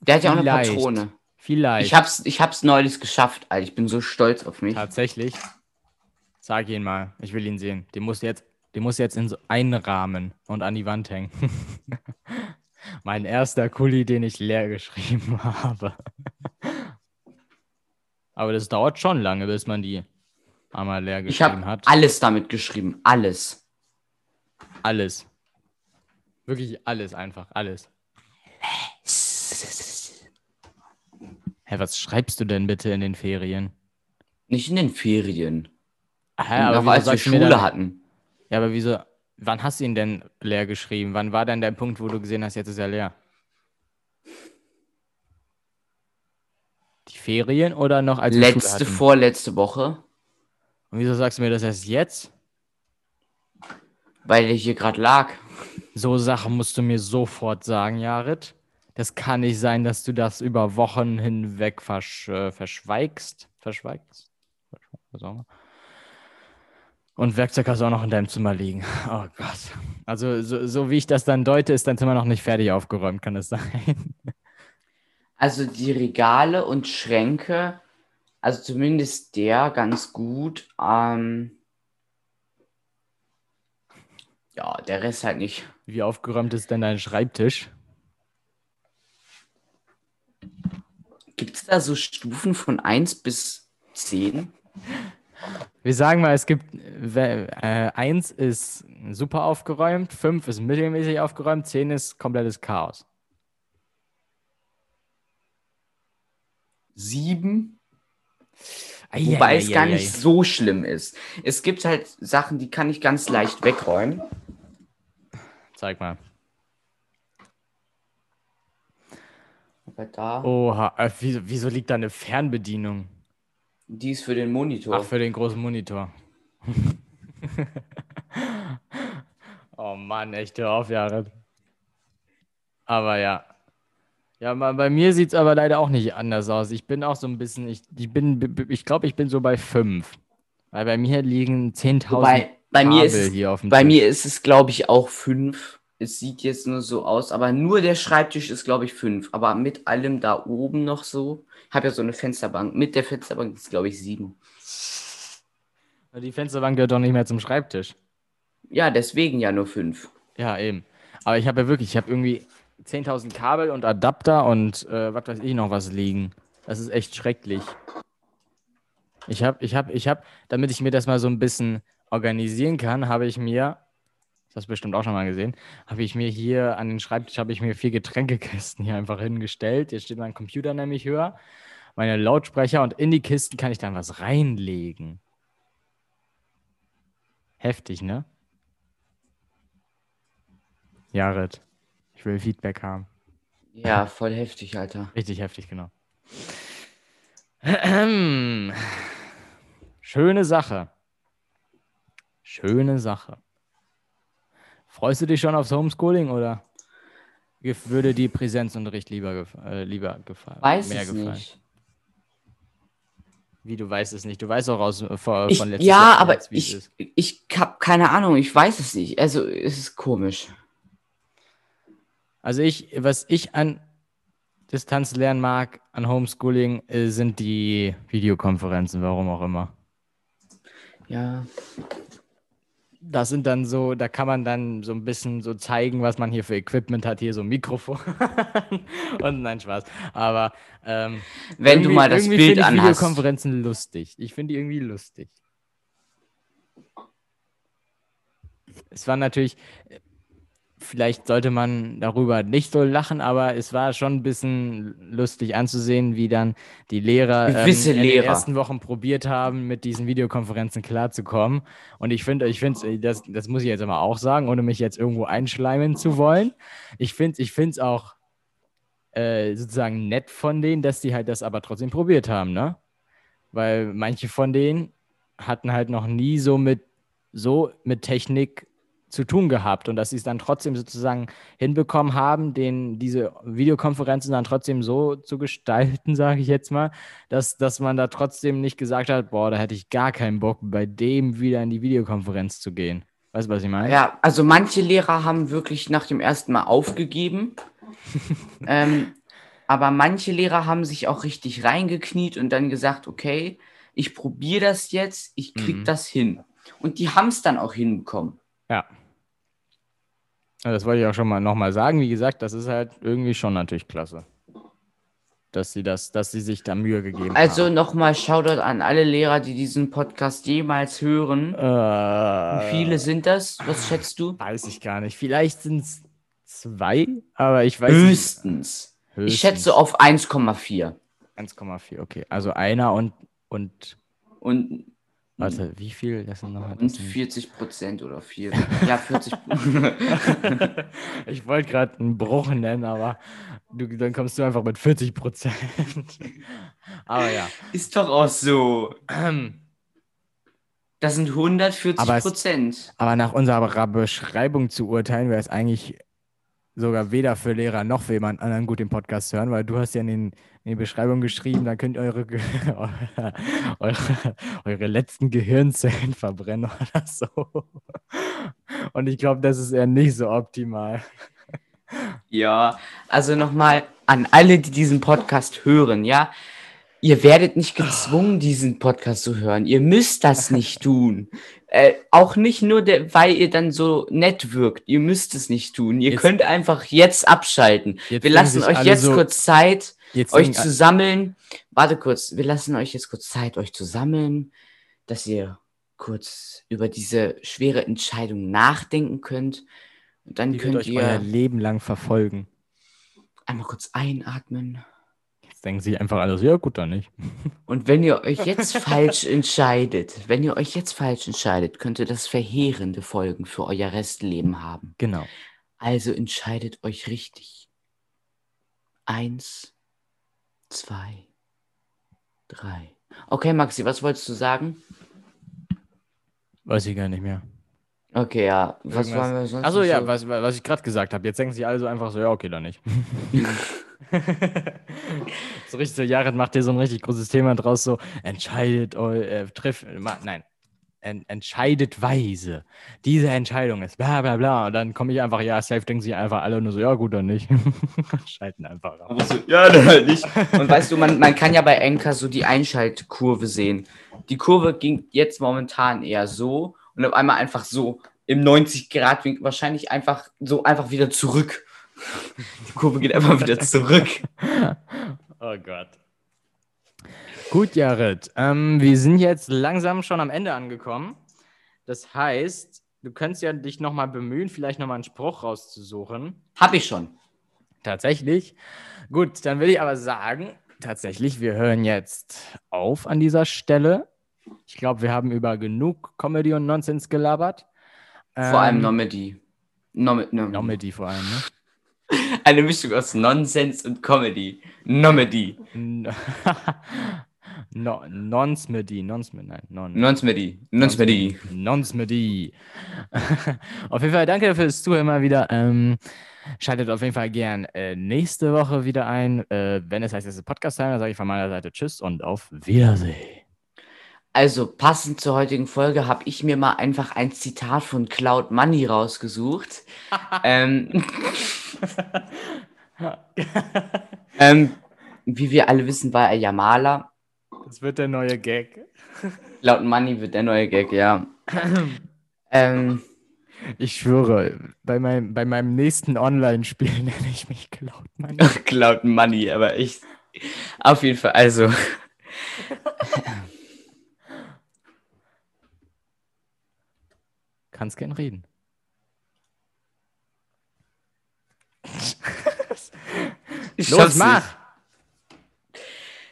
Der hat ja auch eine Patrone. Vielleicht. Ich hab's, ich hab's neulich geschafft, Alter. Ich bin so stolz auf mich. Tatsächlich. Sag ihn mal. Ich will ihn sehen. Den musst du jetzt, den musst du jetzt in so einen Rahmen und an die Wand hängen. [LAUGHS] Mein erster Kuli, den ich leer geschrieben [LAUGHS] habe. Aber das dauert schon lange, bis man die einmal leer geschrieben hat. Ich habe alles damit geschrieben. Alles. Alles. Wirklich alles einfach. Alles. Hä, was schreibst du denn bitte in den Ferien? Nicht in den Ferien. Hä, aber Noch als wir Schule hatten. Ja, aber wieso? Wann hast du ihn denn leer geschrieben? Wann war denn der Punkt, wo du gesehen hast, jetzt ist er leer? Die Ferien oder noch als Letzte, vorletzte Woche. Und wieso sagst du mir das erst jetzt? Weil ich hier gerade lag. So Sachen musst du mir sofort sagen, Jared. Das kann nicht sein, dass du das über Wochen hinweg versch äh, verschweigst. Verschweigst? Was auch immer. Und Werkzeug hast du auch noch in deinem Zimmer liegen. [LAUGHS] Oh Gott. Also, so, so wie ich das dann deute, ist dein Zimmer noch nicht fertig aufgeräumt, kann es sein? [LAUGHS] Also die Regale und Schränke, also zumindest der ganz gut. Ähm, ja, der Rest halt nicht. Wie aufgeräumt ist denn dein Schreibtisch? Gibt es da so Stufen von 1 bis 10? [LAUGHS] Wir sagen mal, es gibt äh, eins ist super aufgeräumt, fünf ist mittelmäßig aufgeräumt, zehn ist komplettes Chaos. Sieben. Wobei es gar nicht so schlimm ist. Es gibt halt Sachen, die kann ich ganz leicht wegräumen. Zeig mal. Aber da. Oha, äh, wieso, wieso liegt da eine Fernbedienung? Die ist für den Monitor. Ach, für den großen Monitor. [LAUGHS] oh Mann, echt, hör auf, Jared. Aber ja. Ja, bei mir sieht es aber leider auch nicht anders aus. Ich bin auch so ein bisschen, ich, ich bin, ich glaube, ich bin so bei fünf. Weil bei mir liegen 10.000 bei Kabel mir ist, hier auf dem Bei Tisch. mir ist es, glaube ich, auch fünf. Es sieht jetzt nur so aus, aber nur der Schreibtisch ist, glaube ich, fünf. Aber mit allem da oben noch so. Ich habe ja so eine Fensterbank. Mit der Fensterbank ist, glaube ich, sieben. Die Fensterbank gehört doch nicht mehr zum Schreibtisch. Ja, deswegen ja nur fünf. Ja, eben. Aber ich habe ja wirklich, ich habe irgendwie 10.000 Kabel und Adapter und äh, was weiß ich noch was liegen. Das ist echt schrecklich. Ich habe, ich habe, ich habe, damit ich mir das mal so ein bisschen organisieren kann, habe ich mir das hast du bestimmt auch schon mal gesehen, habe ich mir hier an den Schreibtisch habe ich mir vier Getränkekästen hier einfach hingestellt. Jetzt steht mein Computer nämlich höher, meine Lautsprecher und in die Kisten kann ich dann was reinlegen. Heftig, ne? Jared, ich will Feedback haben. Ja, voll heftig, Alter. Richtig heftig, genau. [CLEARS THROAT] Schöne Sache. Schöne Sache. Freust du dich schon aufs Homeschooling oder würde die Präsenzunterricht lieber, gef äh, lieber gefallen? Weiß mehr es gefallen? nicht. Wie, du weißt es nicht? Du weißt auch aus, äh, von ich, letztes Ja, Jahr, aber ich, ich habe keine Ahnung. Ich weiß es nicht. Also, es ist komisch. Also, ich, was ich an Distanz lernen mag, an Homeschooling, äh, sind die Videokonferenzen, warum auch immer. Ja. Das sind dann so, da kann man dann so ein bisschen so zeigen, was man hier für Equipment hat. Hier so ein Mikrofon [LAUGHS] und nein, Spaß. Aber ähm, wenn du mal das Bild anhast. Ich Videokonferenzen lustig. Ich finde die irgendwie lustig. Es war natürlich, vielleicht sollte man darüber nicht so lachen, aber es war schon ein bisschen lustig anzusehen, wie dann die Lehrer ähm, in Lehrer. den ersten Wochen probiert haben, mit diesen Videokonferenzen klarzukommen. Und ich finde, ich finde, das, das muss ich jetzt aber auch sagen, ohne mich jetzt irgendwo einschleimen zu wollen. Ich finde, ich es auch äh, sozusagen nett von denen, dass die halt das aber trotzdem probiert haben, ne? Weil manche von denen hatten halt noch nie so mit so mit Technik zu tun gehabt und dass sie es dann trotzdem sozusagen hinbekommen haben, den, diese Videokonferenzen dann trotzdem so zu gestalten, [LAUGHS] sage ich jetzt mal, dass, dass man da trotzdem nicht gesagt hat, boah, da hätte ich gar keinen Bock, bei dem wieder in die Videokonferenz zu gehen. Weißt du, was ich meine? Ja, also manche Lehrer haben wirklich nach dem ersten Mal aufgegeben. [LAUGHS] ähm, aber manche Lehrer haben sich auch richtig reingekniet und dann gesagt, okay, ich probiere das jetzt, ich krieg mhm. das hin. Und die haben es dann auch hinbekommen. Ja. Das wollte ich auch schon mal nochmal sagen. Wie gesagt, das ist halt irgendwie schon natürlich klasse. Dass sie das, dass sie sich da Mühe gegeben also haben. Also nochmal Shoutout an alle Lehrer, die diesen Podcast jemals hören. Äh, Wie viele sind das? Was schätzt du? Weiß ich gar nicht. Vielleicht sind es zwei, aber ich weiß Höchstens. nicht. Höchstens. Ich schätze auf 1,4. 1,4, okay. Also einer und, und. Und Warte, wie viel? Das sind noch, Und 40 Prozent oder 4. Ja, 40 [LAUGHS] Ich wollte gerade einen Bruch nennen, aber du, dann kommst du einfach mit 40 Prozent. [LAUGHS] aber ja. Ist doch auch so. Das sind 140 Prozent. Aber, aber nach unserer Beschreibung zu urteilen, wäre es eigentlich sogar weder für Lehrer noch für jemand anderen gut den Podcast hören, weil du hast ja in, den, in die Beschreibung geschrieben, da könnt ihr eure, [LAUGHS] eure, eure letzten Gehirnzellen verbrennen oder so. Und ich glaube, das ist eher nicht so optimal. Ja, also nochmal an alle, die diesen Podcast hören, ja, ihr werdet nicht gezwungen, diesen Podcast zu hören. Ihr müsst das nicht tun. Äh, auch nicht nur, der, weil ihr dann so nett wirkt. Ihr müsst es nicht tun. Ihr jetzt, könnt einfach jetzt abschalten. Jetzt wir lassen euch jetzt so, kurz Zeit, euch zu sammeln. Warte kurz, wir lassen euch jetzt kurz Zeit, euch zu sammeln, dass ihr kurz über diese schwere Entscheidung nachdenken könnt. Und dann Die könnt euch ihr euer Leben lang verfolgen. Einmal kurz einatmen denken sich einfach alles, ja gut, dann nicht. [LAUGHS] Und wenn ihr euch jetzt falsch entscheidet, wenn ihr euch jetzt falsch entscheidet, könnte das verheerende Folgen für euer Restleben haben. Genau. Also entscheidet euch richtig. Eins, zwei, drei. Okay, Maxi, was wolltest du sagen? Weiß ich gar nicht mehr. Okay, ja. Was Irgendwas. waren wir sonst? Achso, ja, so? was, was ich gerade gesagt habe. Jetzt denken sich alle so einfach so, ja, okay, dann nicht. [LAUGHS] [LAUGHS] so richtig, so Jared macht dir so ein richtig großes Thema draus, so entscheidet, äh, trifft, nein, en, entscheidet weise. Diese Entscheidung ist bla bla bla. Und dann komme ich einfach, ja, safe denken sich einfach alle nur so, ja, gut, dann nicht. [LAUGHS] Schalten einfach ab. So, ja, [LAUGHS] dann halt nicht. Und weißt du, man, man kann ja bei Enker so die Einschaltkurve sehen. Die Kurve ging jetzt momentan eher so und auf einmal einfach so im 90-Grad-Winkel wahrscheinlich einfach so einfach wieder zurück. Die Kurve geht einfach wieder zurück. [LAUGHS] Oh Gott. Gut, Jared. Ähm, wir sind jetzt langsam schon am Ende angekommen. Das heißt, du könntest ja dich nochmal bemühen, vielleicht nochmal einen Spruch rauszusuchen. Hab ich schon. Tatsächlich. Gut, dann will ich aber sagen, tatsächlich, wir hören jetzt auf an dieser Stelle. Ich glaube, wir haben über genug Comedy und Nonsens gelabert. Vor ähm, allem Nomedy. Nom Nomedy vor allem, ne? [LAUGHS] Eine Mischung aus Nonsens und Comedy. Nomedy. [LAUGHS] No, Nonsmedi, Nonsmedi, nein, non. Nonsmedi, Nonsmedi. Nonsmedi. [LAUGHS] auf jeden Fall danke fürs Zuhören mal wieder. Ähm, schaltet auf jeden Fall gern äh, nächste Woche wieder ein. Äh, wenn es heißt, es ist Podcast-Time, dann sage ich von meiner Seite Tschüss und auf Wiedersehen. Also passend zur heutigen Folge habe ich mir mal einfach ein Zitat von Cloud Money rausgesucht. [LAUGHS] ähm, [LAUGHS] ähm, wie wir alle wissen, war er ja Maler. Das wird der neue Gag. Cloud Money wird der neue Gag, ja. ähm, ich schwöre, bei meinem, bei meinem nächsten Online-Spiel [LAUGHS] nenne ich mich Cloud Money. Cloud Money, aber ich. Auf jeden Fall, also. Kannst gern reden. ich Los, mach!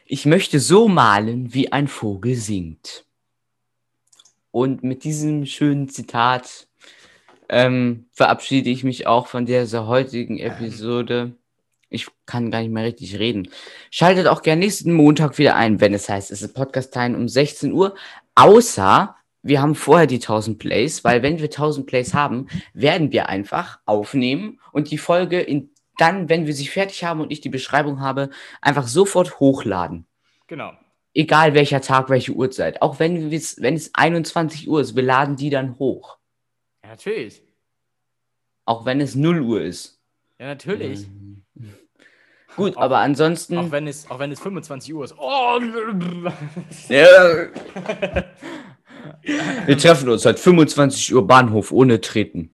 Ich möchte so malen, wie ein Vogel singt. Und mit diesem schönen Zitat ähm, verabschiede ich mich auch von dieser heutigen Episode. Ich kann gar nicht mehr richtig reden. Schaltet auch gerne nächsten Montag wieder ein, wenn es heißt, es ist Podcast-Time um 16 Uhr. Außer wir haben vorher die 1000 Plays, weil wenn wir 1000 Plays haben, werden wir einfach aufnehmen und die Folge in, dann, wenn wir sie fertig haben und ich die Beschreibung habe, einfach sofort hochladen. Genau. Egal welcher Tag, welche Uhrzeit. Auch wenn, wenn es 21 Uhr ist, wir laden die dann hoch. Ja, natürlich. Auch wenn es 0 Uhr ist. Ja, natürlich. [LAUGHS] Gut, auch, aber ansonsten. Auch wenn, es, auch wenn es 25 Uhr ist. Oh! [LAUGHS] ja. [LAUGHS] Wir treffen uns halt 25 Uhr Bahnhof ohne Treten.